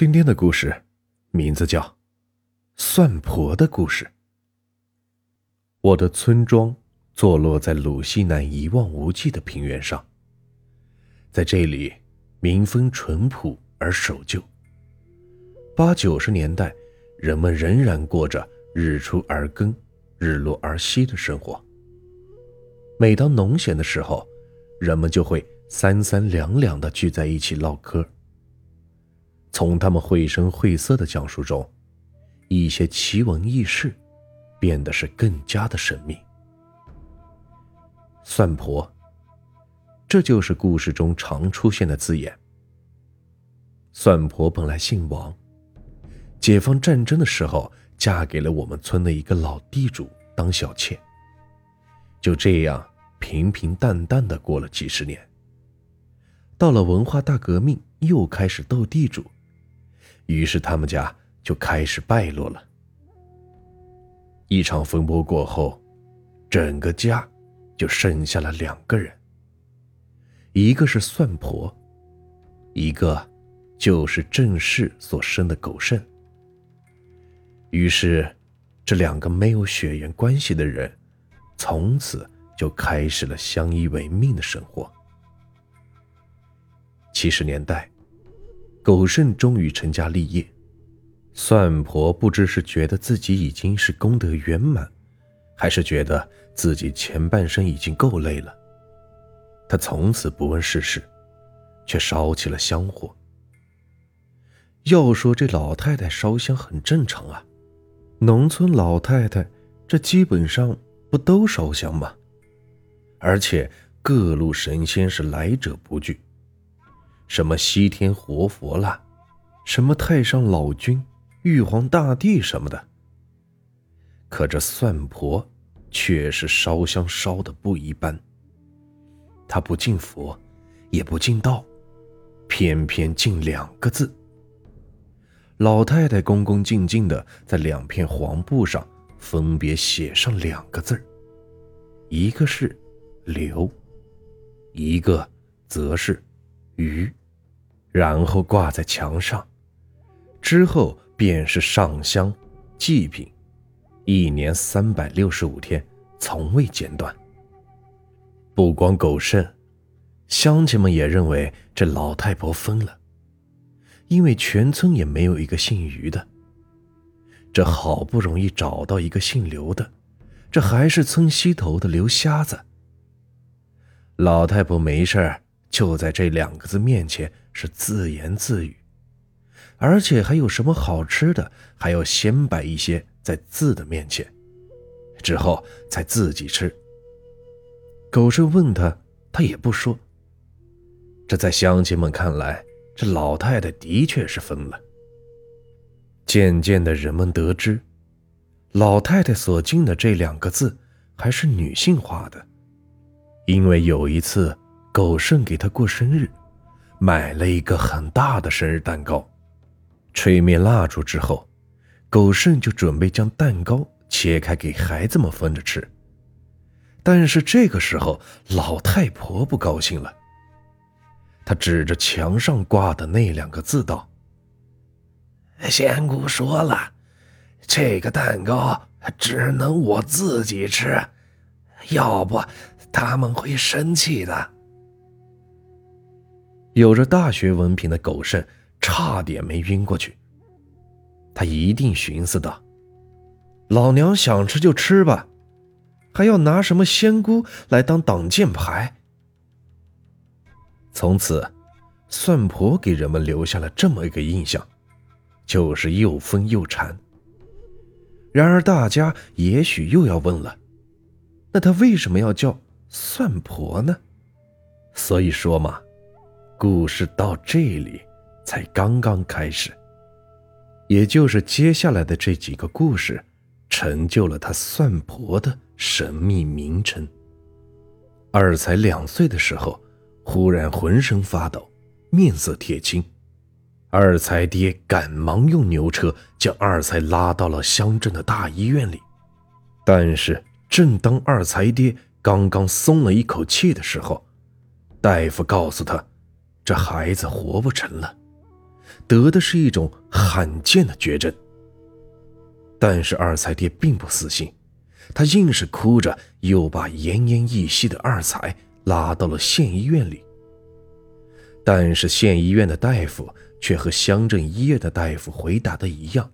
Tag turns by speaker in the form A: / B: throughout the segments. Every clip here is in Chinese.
A: 今天的故事名字叫《算婆的故事》。我的村庄坐落在鲁西南一望无际的平原上，在这里民风淳朴而守旧。八九十年代，人们仍然过着日出而耕、日落而息的生活。每当农闲的时候，人们就会三三两两的聚在一起唠嗑。从他们绘声绘色的讲述中，一些奇闻异事变得是更加的神秘。算婆，这就是故事中常出现的字眼。算婆本来姓王，解放战争的时候嫁给了我们村的一个老地主当小妾，就这样平平淡淡的过了几十年。到了文化大革命，又开始斗地主。于是他们家就开始败落了。一场风波过后，整个家就剩下了两个人，一个是算婆，一个就是郑氏所生的狗剩。于是，这两个没有血缘关系的人，从此就开始了相依为命的生活。七十年代。狗剩终于成家立业，算婆不知是觉得自己已经是功德圆满，还是觉得自己前半生已经够累了。她从此不问世事，却烧起了香火。要说这老太太烧香很正常啊，农村老太太这基本上不都烧香吗？而且各路神仙是来者不拒。什么西天活佛啦，什么太上老君、玉皇大帝什么的。可这算婆却是烧香烧的不一般。她不敬佛，也不敬道，偏偏敬两个字。老太太恭恭敬敬的在两片黄布上分别写上两个字一个是“刘”，一个则是“鱼”。然后挂在墙上，之后便是上香、祭品，一年三百六十五天，从未间断。不光狗剩，乡亲们也认为这老太婆疯了，因为全村也没有一个姓于的。这好不容易找到一个姓刘的，这还是村西头的刘瞎子。老太婆没事就在这两个字面前。是自言自语，而且还有什么好吃的，还要先摆一些在字的面前，之后才自己吃。狗剩问他，他也不说。这在乡亲们看来，这老太太的确是疯了。渐渐的，人们得知，老太太所敬的这两个字还是女性化的，因为有一次狗剩给她过生日。买了一个很大的生日蛋糕，吹灭蜡烛之后，狗剩就准备将蛋糕切开给孩子们分着吃。但是这个时候，老太婆不高兴了，她指着墙上挂的那两个字道：“
B: 仙姑说了，这个蛋糕只能我自己吃，要不他们会生气的。”
A: 有着大学文凭的狗剩差点没晕过去。他一定寻思道：“老娘想吃就吃吧，还要拿什么仙姑来当挡箭牌？”从此，算婆给人们留下了这么一个印象，就是又疯又馋。然而，大家也许又要问了：那他为什么要叫算婆呢？所以说嘛。故事到这里才刚刚开始，也就是接下来的这几个故事，成就了他算婆的神秘名称。二才两岁的时候，忽然浑身发抖，面色铁青，二才爹赶忙用牛车将二才拉到了乡镇的大医院里。但是，正当二才爹刚刚松了一口气的时候，大夫告诉他。这孩子活不成了，得的是一种罕见的绝症。但是二才爹并不死心，他硬是哭着又把奄奄一息的二才拉到了县医院里。但是县医院的大夫却和乡镇医院的大夫回答的一样。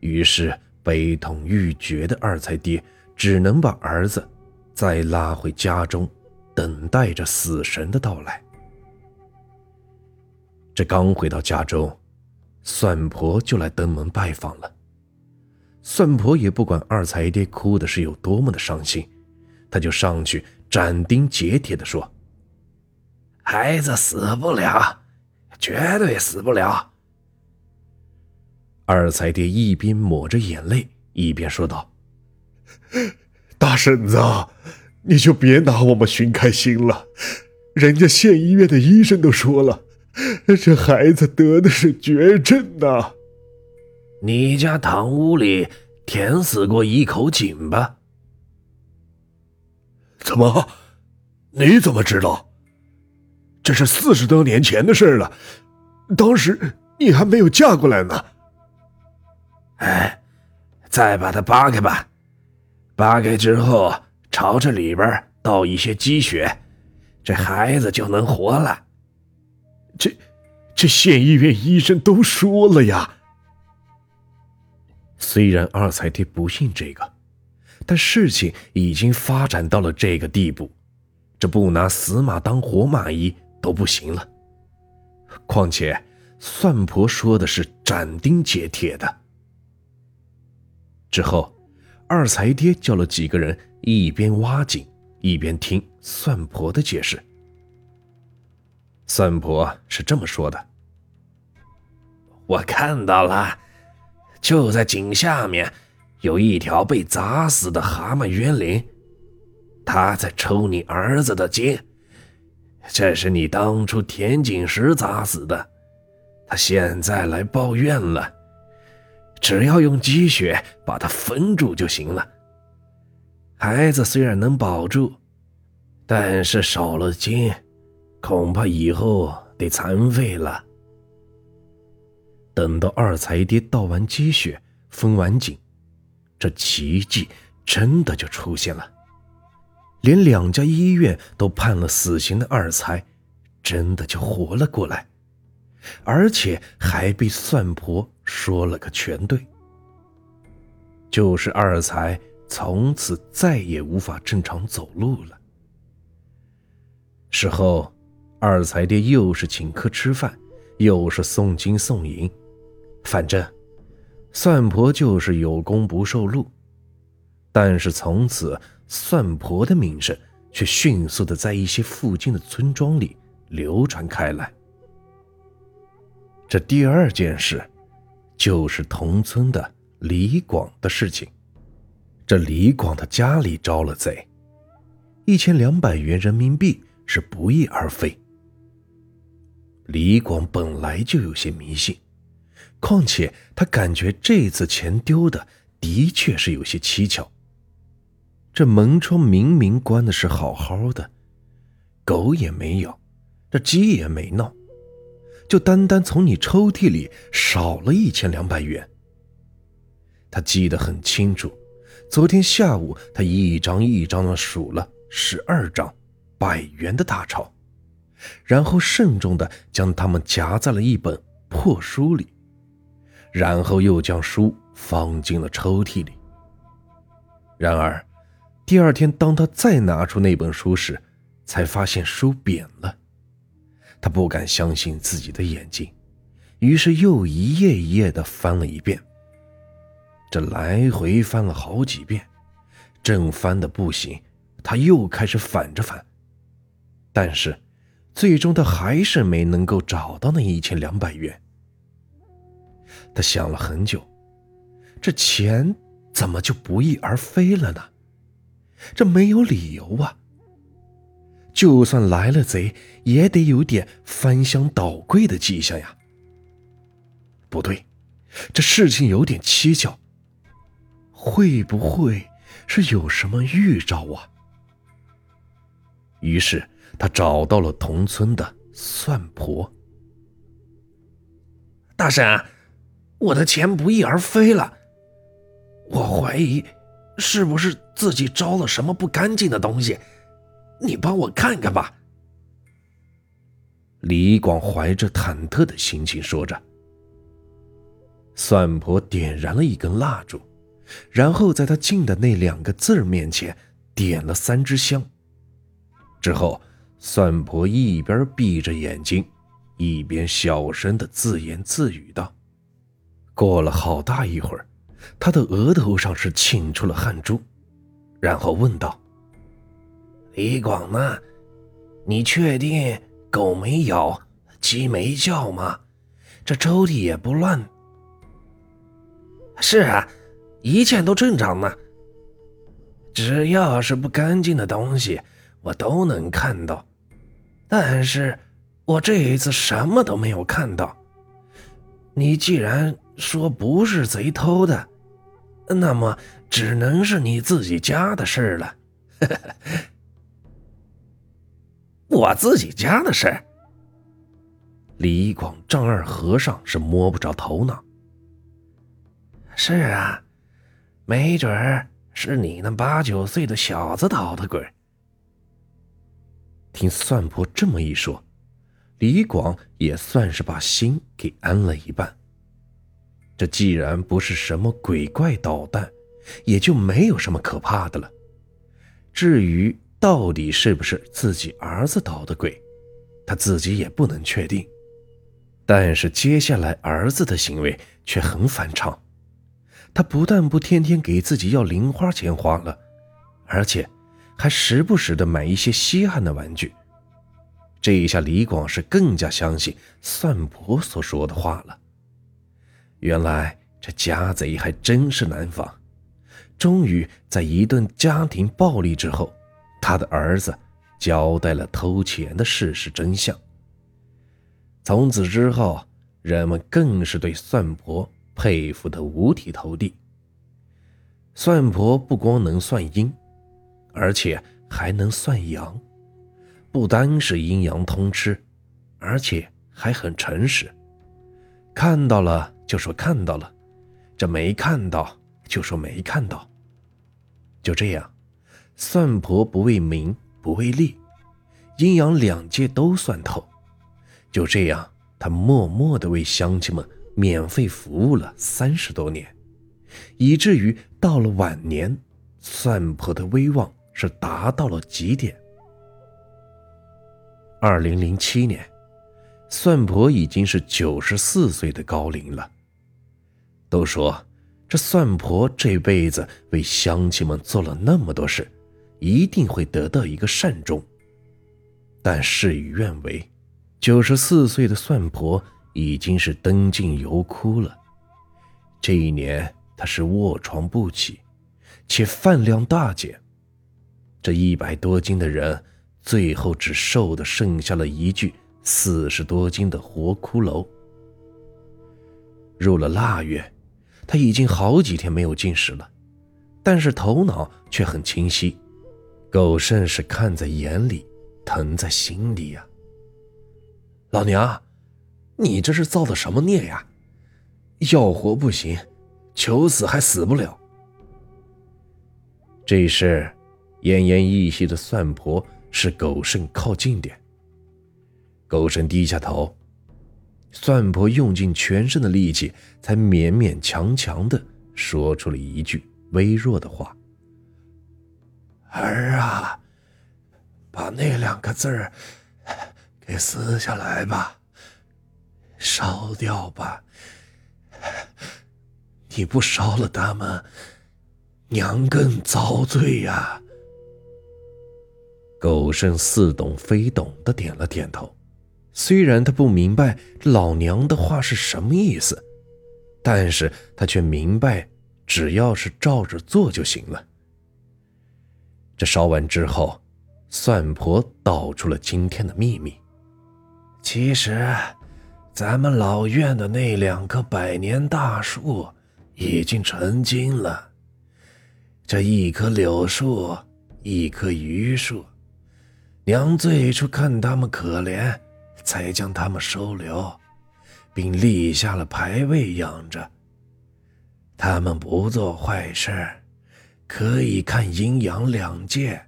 A: 于是悲痛欲绝的二才爹只能把儿子再拉回家中，等待着死神的到来。这刚回到家中，算婆就来登门拜访了。算婆也不管二才爹哭的是有多么的伤心，他就上去斩钉截铁地说：“
B: 孩子死不了，绝对死不了。”
A: 二才爹一边抹着眼泪，一边说道：“
C: 大婶子，你就别拿我们寻开心了，人家县医院的医生都说了，这孩子得的是绝症呐。”
B: 你家堂屋里填死过一口井吧？
C: 怎么？你怎么知道？这是四十多年前的事了，当时你还没有嫁过来呢。
B: 哎，再把它扒开吧，扒开之后朝着里边倒一些鸡血，这孩子就能活了。
C: 这，这县医院医生都说了呀。
A: 虽然二才爹不信这个，但事情已经发展到了这个地步，这不拿死马当活马医都不行了。况且算婆说的是斩钉截铁的。之后，二才爹叫了几个人，一边挖井，一边听算婆的解释。算婆是这么说的：“
B: 我看到了。”就在井下面，有一条被砸死的蛤蟆冤灵，他在抽你儿子的筋。这是你当初填井时砸死的，他现在来抱怨了。只要用积雪把它封住就行了。孩子虽然能保住，但是少了筋，恐怕以后得残废了。
A: 等到二才爹倒完积血、封完井，这奇迹真的就出现了。连两家医院都判了死刑的二才，真的就活了过来，而且还被算婆说了个全对。就是二才从此再也无法正常走路了。事后，二才爹又是请客吃饭，又是送金送银。反正，算婆就是有功不受禄，但是从此算婆的名声却迅速的在一些附近的村庄里流传开来。这第二件事，就是同村的李广的事情。这李广的家里招了贼，一千两百元人民币是不翼而飞。李广本来就有些迷信。况且他感觉这次钱丢的的确是有些蹊跷。这门窗明明关的是好好的，狗也没咬，这鸡也没闹，就单单从你抽屉里少了一千两百元。他记得很清楚，昨天下午他一张一张的数了十二张百元的大钞，然后慎重的将它们夹在了一本破书里。然后又将书放进了抽屉里。然而，第二天当他再拿出那本书时，才发现书扁了。他不敢相信自己的眼睛，于是又一页一页的翻了一遍。这来回翻了好几遍，正翻的不行，他又开始反着翻。但是，最终他还是没能够找到那一千两百元。他想了很久，这钱怎么就不翼而飞了呢？这没有理由啊！就算来了贼，也得有点翻箱倒柜的迹象呀。不对，这事情有点蹊跷。会不会是有什么预兆啊？于是他找到了同村的算婆。
B: 大婶，我的钱不翼而飞了，我怀疑是不是自己招了什么不干净的东西，你帮我看看吧。
A: 李广怀着忐忑的心情说着。算婆点燃了一根蜡烛，然后在他进的那两个字面前点了三支香。之后，算婆一边闭着眼睛，一边小声的自言自语道：“过了好大一会儿，他的额头上是沁出了汗珠，然后问道：‘
B: 李广呢？你确定狗没咬，鸡没叫吗？这抽屉也不乱。’”是啊，一切都正常呢。只要是不干净的东西，我都能看到。但是，我这一次什么都没有看到。你既然说不是贼偷的，那么只能是你自己家的事了。我自己家的事？
A: 李广丈二和尚是摸不着头脑。
B: 是啊，没准是你那八九岁的小子捣的鬼。
A: 听算婆这么一说，李广也算是把心给安了一半。这既然不是什么鬼怪捣蛋，也就没有什么可怕的了。至于到底是不是自己儿子捣的鬼，他自己也不能确定。但是接下来儿子的行为却很反常。他不但不天天给自己要零花钱花了，而且还时不时的买一些稀罕的玩具。这一下，李广是更加相信算婆所说的话了。原来这家贼还真是难防。终于在一顿家庭暴力之后，他的儿子交代了偷钱的事实真相。从此之后，人们更是对算婆。佩服的五体投地。算婆不光能算阴，而且还能算阳，不单是阴阳通吃，而且还很诚实。看到了就说看到了，这没看到就说没看到。就这样，算婆不为名不为利，阴阳两界都算透。就这样，他默默的为乡亲们。免费服务了三十多年，以至于到了晚年，算婆的威望是达到了极点。二零零七年，算婆已经是九十四岁的高龄了。都说这算婆这辈子为乡亲们做了那么多事，一定会得到一个善终。但事与愿违，九十四岁的算婆。已经是灯尽油枯了。这一年，她是卧床不起，且饭量大减。这一百多斤的人，最后只瘦的剩下了一具四十多斤的活骷髅。入了腊月，他已经好几天没有进食了，但是头脑却很清晰。狗剩是看在眼里，疼在心里呀。老娘。你这是造的什么孽呀？要活不行，求死还死不了。这时，奄奄一息的算婆是狗剩靠近点。狗剩低下头，算婆用尽全身的力气，才勉勉强强的说出了一句微弱的话：“
C: 儿啊，把那两个字儿给撕下来吧。”烧掉吧！你不烧了他们，娘更遭罪呀。
A: 狗剩似懂非懂的点了点头，虽然他不明白老娘的话是什么意思，但是他却明白，只要是照着做就行了。这烧完之后，算婆道出了今天的秘密。
B: 其实。咱们老院的那两棵百年大树已经成精了。这一棵柳树，一棵榆树，娘最初看他们可怜，才将他们收留。并立下了牌位养着。他们不做坏事，可以看阴阳两界，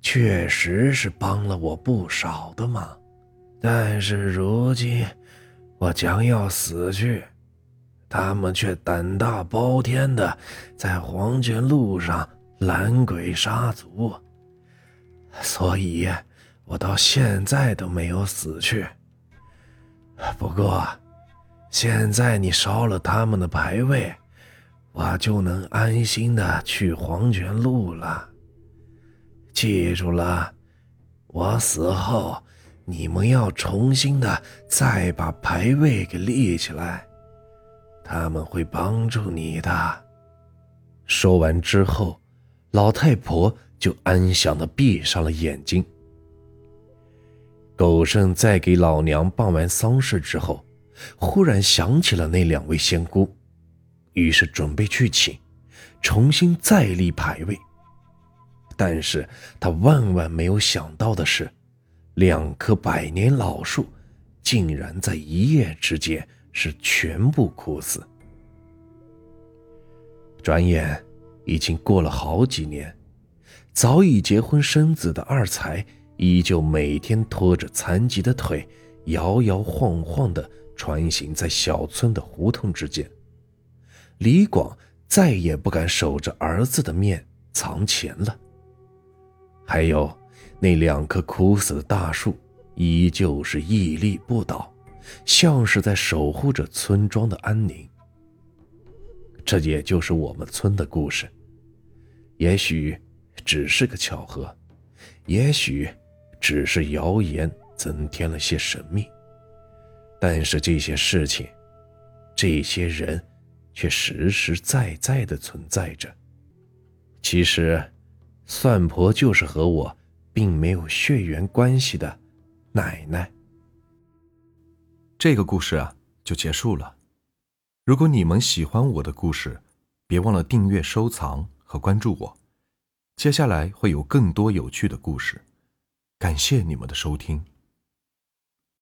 B: 确实是帮了我不少的忙。但是如今我将要死去，他们却胆大包天的在黄泉路上拦鬼杀卒，所以我到现在都没有死去。不过，现在你烧了他们的牌位。我就能安心的去黄泉路了。记住了，我死后，你们要重新的再把牌位给立起来，他们会帮助你的。
A: 说完之后，老太婆就安详的闭上了眼睛。狗剩在给老娘办完丧事之后，忽然想起了那两位仙姑。于是准备去请，重新再立牌位。但是他万万没有想到的是，两棵百年老树竟然在一夜之间是全部枯死。转眼已经过了好几年，早已结婚生子的二才依旧每天拖着残疾的腿，摇摇晃晃地穿行在小村的胡同之间。李广再也不敢守着儿子的面藏钱了。还有那两棵枯死的大树，依旧是屹立不倒，像是在守护着村庄的安宁。这也就是我们村的故事。也许只是个巧合，也许只是谣言增添了些神秘。但是这些事情，这些人。却实实在在的存在着。其实，算婆就是和我并没有血缘关系的奶奶。
D: 这个故事啊，就结束了。如果你们喜欢我的故事，别忘了订阅、收藏和关注我。接下来会有更多有趣的故事。感谢你们的收听。